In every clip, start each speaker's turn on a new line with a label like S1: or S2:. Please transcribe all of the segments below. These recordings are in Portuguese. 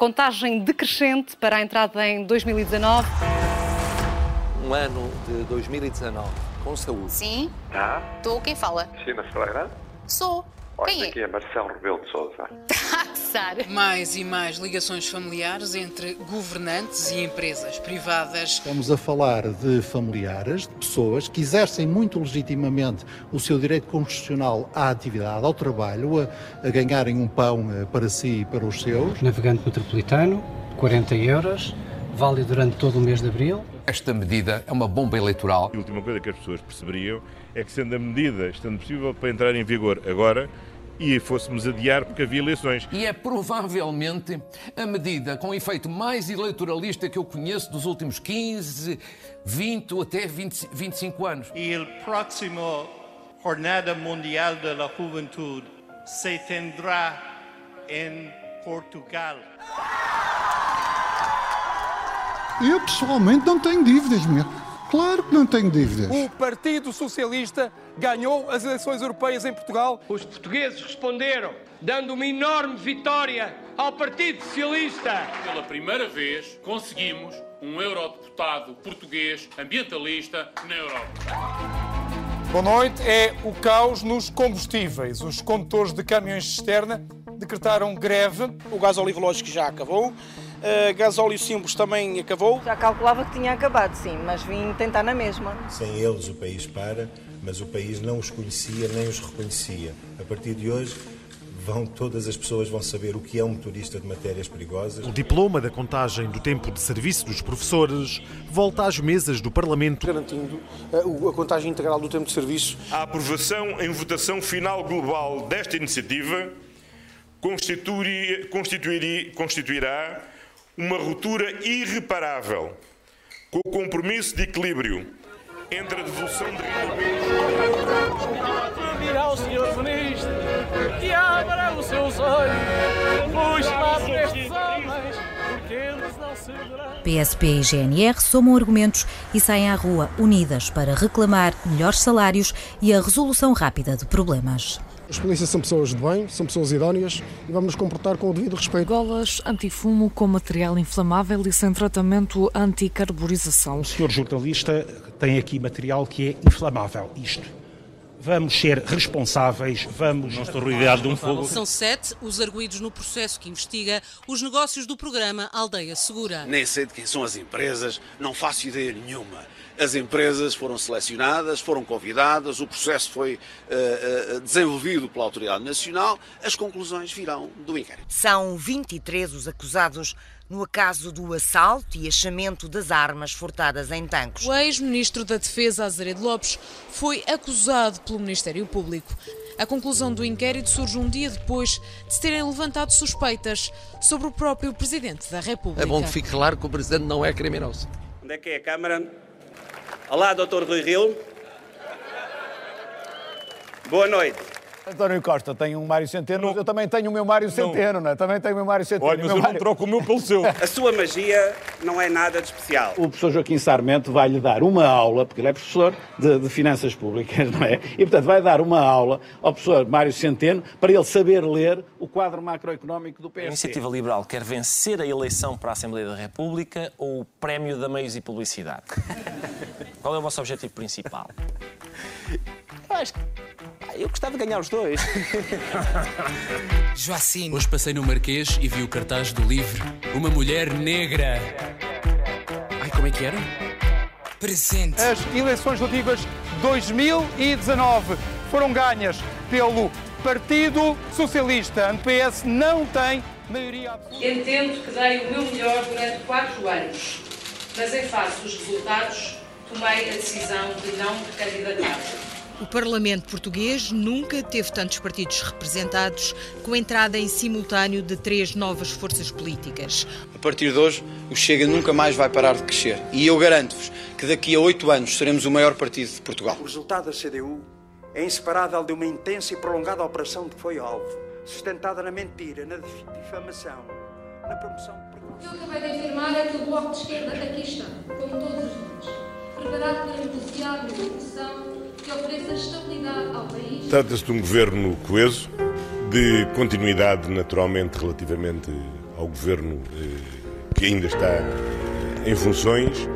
S1: Contagem decrescente para a entrada em 2019.
S2: Um ano de 2019 com saúde.
S3: Sim,
S4: Tá?
S3: estou. Quem fala?
S4: Cristina Ferreira?
S3: Sou.
S4: Olha,
S3: Quem é?
S4: aqui é Marcelo Rebelo de Sousa.
S3: Está a gozar.
S5: Mais e mais ligações familiares entre governantes e empresas privadas.
S6: Estamos a falar de familiares, de pessoas que exercem muito legitimamente o seu direito constitucional à atividade, ao trabalho, a, a ganharem um pão eh, para si e para os seus.
S7: Navegante metropolitano, 40 euros, válido durante todo o mês de abril.
S8: Esta medida é uma bomba eleitoral.
S9: A última coisa que as pessoas perceberiam é que, sendo a medida estando possível para entrar em vigor agora, e fôssemos adiar porque havia eleições.
S8: E é provavelmente a medida com efeito mais eleitoralista que eu conheço dos últimos 15, 20 ou até 20, 25 anos.
S10: E o próximo Jornada Mundial da Juventude se tendrá em Portugal.
S6: Eu pessoalmente não tenho dívidas, meu. Claro que não tenho dívidas.
S11: O Partido Socialista ganhou as eleições europeias em Portugal.
S12: Os portugueses responderam, dando uma enorme vitória ao Partido Socialista.
S13: Pela primeira vez, conseguimos um eurodeputado português ambientalista na Europa.
S11: Boa noite. É o caos nos combustíveis. Os condutores de caminhões de cisterna decretaram greve.
S14: O gás olivológico já acabou. Uh, gasóleo simples também acabou.
S15: Já calculava que tinha acabado, sim, mas vim tentar na mesma.
S16: Sem eles o país para, mas o país não os conhecia nem os reconhecia. A partir de hoje, vão, todas as pessoas vão saber o que é um motorista de matérias perigosas.
S17: O diploma da contagem do tempo de serviço dos professores volta às mesas do Parlamento.
S11: Garantindo uh, a contagem integral do tempo de serviço.
S9: A aprovação em votação final global desta iniciativa constituirá uma ruptura irreparável com o compromisso de equilíbrio entre a devolução de rendimentos.
S12: Senhor ministro que abra os seus olhos, puxe lá para estes homens, porque eles não servirão.
S18: PSP e GNR somam argumentos e saem à rua unidas para reclamar melhores salários e a resolução rápida de problemas.
S19: As polícias são pessoas de bem, são pessoas idóneas e vamos nos comportar com o devido respeito.
S20: Golas antifumo com material inflamável e sem tratamento anticarburização.
S21: O senhor jornalista tem aqui material que é inflamável. Isto. Vamos ser responsáveis, vamos.
S22: Não estou rodeado de um fogo.
S23: São sete os arguídos no processo que investiga os negócios do programa Aldeia Segura.
S24: Nem sei de quem são as empresas, não faço ideia nenhuma. As empresas foram selecionadas, foram convidadas, o processo foi uh, uh, desenvolvido pela Autoridade Nacional, as conclusões virão do inquérito.
S25: São 23 os acusados no caso do assalto e achamento das armas furtadas em Tancos.
S23: O ex-ministro da Defesa, Azeredo Lopes, foi acusado pelo Ministério Público. A conclusão do inquérito surge um dia depois de se terem levantado suspeitas sobre o próprio Presidente da República.
S8: É bom que fique claro que o Presidente não é criminoso.
S26: Onde é que é a Câmara? Olá, Dr. Rui Rio. Boa noite.
S27: António Costa tem um Mário Centeno, não. eu também tenho o meu Mário Centeno, não. é? Também tenho o meu Mário Centeno.
S9: Olha, mas eu
S27: Mário...
S9: não troco o meu pelo seu.
S26: A sua magia não é nada de especial.
S27: O professor Joaquim Sarmento vai-lhe dar uma aula, porque ele é professor de, de, Finanças Públicas, não é? E, portanto, vai dar uma aula ao professor Mário Centeno para ele saber ler o quadro macroeconómico do PS.
S28: A Iniciativa Liberal quer vencer a eleição para a Assembleia da República ou o prémio da meios e publicidade? Qual é o vosso objetivo principal?
S26: Eu acho que eu gostava de ganhar os dois.
S29: Joacine. Hoje passei no Marquês e vi o cartaz do livro Uma Mulher Negra. Ai, como é que era?
S11: Presente. As eleições legislativas 2019 foram ganhas pelo Partido Socialista. A PS não tem maioria absoluta.
S23: Entendo que dei o meu melhor durante quatro anos, mas em face dos resultados tomei a decisão de não me candidatar.
S30: O Parlamento português nunca teve tantos partidos representados, com a entrada em simultâneo de três novas forças políticas.
S31: A partir de hoje, o Chega nunca mais vai parar de crescer. E eu garanto-vos que daqui a oito anos seremos o maior partido de Portugal.
S32: O resultado da CDU é inseparável de uma intensa e prolongada operação de que foi alvo, sustentada na mentira, na difamação, na promoção.
S33: O que eu acabei de afirmar é que o Bloco de Esquerda aqui está, como todos os dias, preparado para negociar uma solução que ofereça estabilidade ao país.
S34: Trata-se de um governo coeso, de continuidade naturalmente relativamente ao governo eh, que ainda está eh, em funções.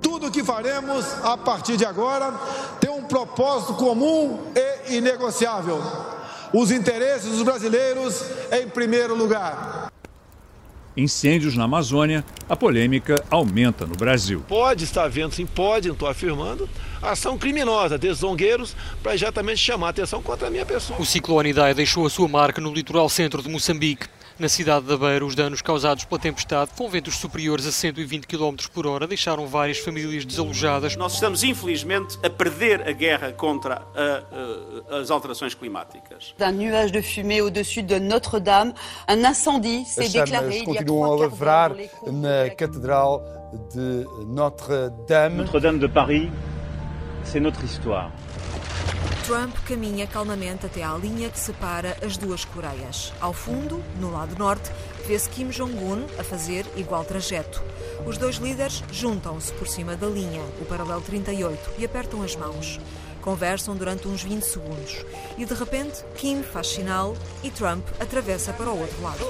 S35: Tudo o que faremos a partir de agora tem um propósito comum e inegociável: os interesses dos brasileiros em primeiro lugar.
S8: Incêndios na Amazônia, a polêmica aumenta no Brasil.
S24: Pode estar havendo, sim, pode, não estou afirmando, ação criminosa desses zongueiros para exatamente chamar a atenção contra a minha pessoa.
S36: O ciclone Idai deixou a sua marca no litoral centro de Moçambique. Na cidade da Beira, os danos causados pela tempestade, com ventos superiores a 120 km por hora, deixaram várias famílias desalojadas.
S37: Nós estamos, infelizmente, a perder a guerra contra a, a, as alterações climáticas.
S5: Un nuage de fumée au-dessus de Notre-Dame, un incendie s'est déclaré il y a
S38: continuam a lavrar na Catedral de Notre-Dame.
S39: Notre-Dame de Paris, c'est notre histoire.
S40: Trump caminha calmamente até à linha que separa as duas Coreias. Ao fundo, no lado norte, vê-se Kim Jong-un a fazer igual trajeto. Os dois líderes juntam-se por cima da linha, o paralelo 38, e apertam as mãos. Conversam durante uns 20 segundos e de repente Kim faz sinal e Trump atravessa para o outro lado.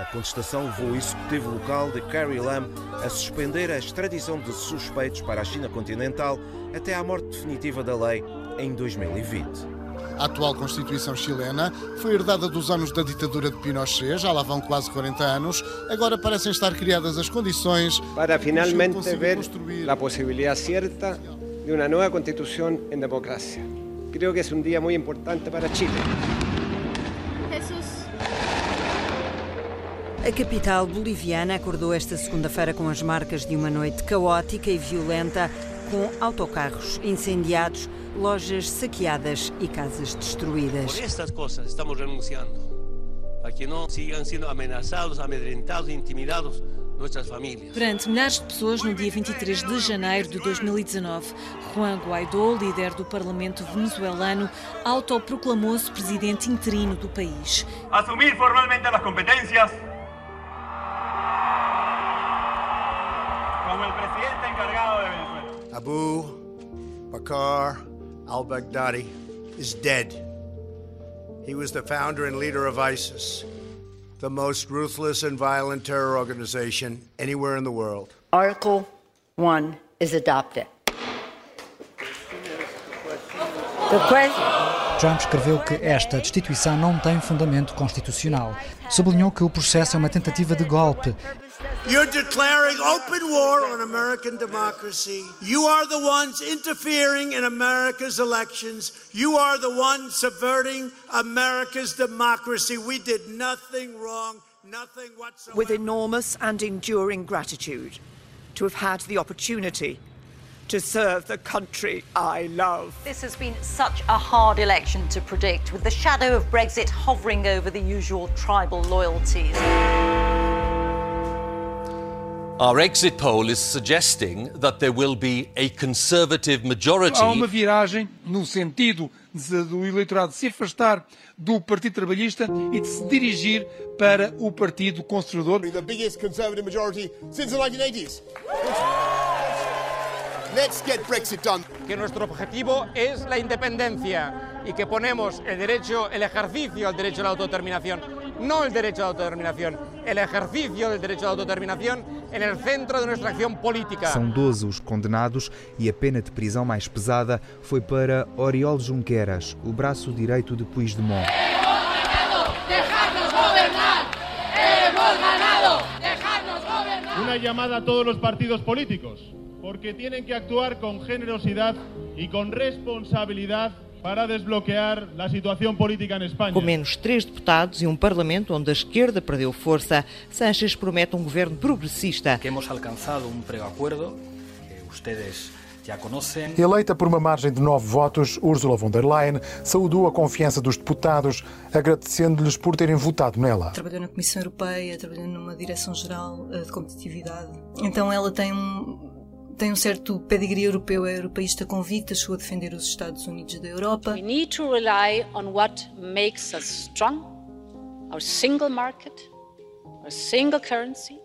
S41: A contestação levou o executivo local de Carrie Lam a suspender a extradição de suspeitos para a China continental até à morte definitiva da lei em 2020.
S21: A atual Constituição chilena foi herdada dos anos da ditadura de Pinochet, já lá vão quase 40 anos. Agora parecem estar criadas as condições
S28: para finalmente ver a possibilidade certa de uma nova Constituição em democracia. Creo que é um dia muito importante para Chile.
S30: A capital boliviana acordou esta segunda-feira com as marcas de uma noite caótica e violenta, com autocarros incendiados, lojas saqueadas e casas destruídas.
S42: Por estas coisas estamos renunciando, para que não sigam sendo ameaçados, amedrentados e intimidados nossas famílias.
S13: Perante milhares de pessoas, no dia 23 de janeiro de 2019, Juan Guaidó, líder do parlamento venezuelano, autoproclamou-se presidente interino do país.
S43: Assumir formalmente as competências
S44: Abu Bakr al Baghdadi is dead. He was the founder and leader of ISIS, the most ruthless and violent terror organization anywhere in the world.
S45: Article 1 is adopted.
S46: Trump escreveu que esta destituição não tem fundamento constitucional. Sublinhou que o processo é uma tentativa de golpe.
S44: You're declaring open war on American democracy. You are the ones interfering in America's elections. You are the ones subverting America's democracy. We did nothing wrong, nothing whatsoever.
S25: With enormous and enduring gratitude to have had the opportunity to serve the country I love.
S47: This has been such a hard election to predict, with the shadow of Brexit hovering over the usual tribal loyalties.
S11: Há uma viragem no sentido de, do eleitorado se afastar do Partido Trabalhista e de se dirigir para o Partido Conservador.
S48: The biggest conservative majority since the 1980s. Let's get Brexit done.
S26: Que nuestro objetivo es la independencia y que ponemos el derecho, el ejercicio al derecho a la autodeterminación, no el derecho a la autodeterminación, el ejercicio del derecho a la autodeterminación en el centro de nuestra acción política.
S49: São 12 os condenados e a pena de prisão mais pesada foi para Oriol Junqueras, o braço direito de Puigdemont.
S50: Una llamada a todos los partidos políticos, porque tienen que actuar con generosidad y con responsabilidad
S51: para desbloquear a situação política em Espanha.
S4: Com menos três deputados e um parlamento onde a esquerda perdeu força, Sánchez promete um governo progressista.
S31: Que hemos alcançado um pré-acordo que vocês já conhecem.
S44: Eleita por uma margem de nove votos, Ursula von der Leyen saudou a confiança dos deputados, agradecendo-lhes por terem votado nela.
S6: Trabalhou na Comissão Europeia, trabalhou numa Direção-Geral eh, de Competitividade. Então ela tem um tem um certo pedigree europeu, é europeísta convicta, chegou a defender os Estados Unidos da Europa.
S52: We need to rely on what makes us strong, our single market, our single currency.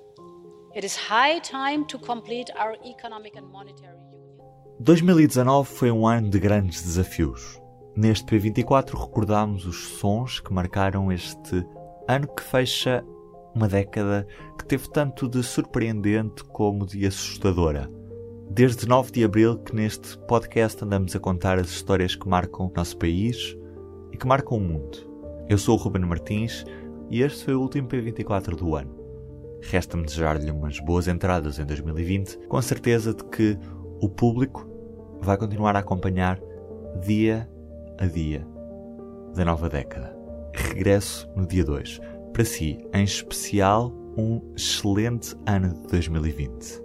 S52: It is high time to complete our economic and monetary union.
S53: 2019 foi um ano de grandes desafios. Neste P24 recordamos os sons que marcaram este ano que fecha uma década que teve tanto de surpreendente como de assustadora. Desde 9 de abril que neste podcast andamos a contar as histórias que marcam o nosso país e que marcam o mundo. Eu sou o Ruben Martins e este foi o último P24 do ano. Resta-me desejar-lhe umas boas entradas em 2020, com a certeza de que o público vai continuar a acompanhar dia a dia da nova década. Regresso no dia 2. Para si, em especial, um excelente ano de 2020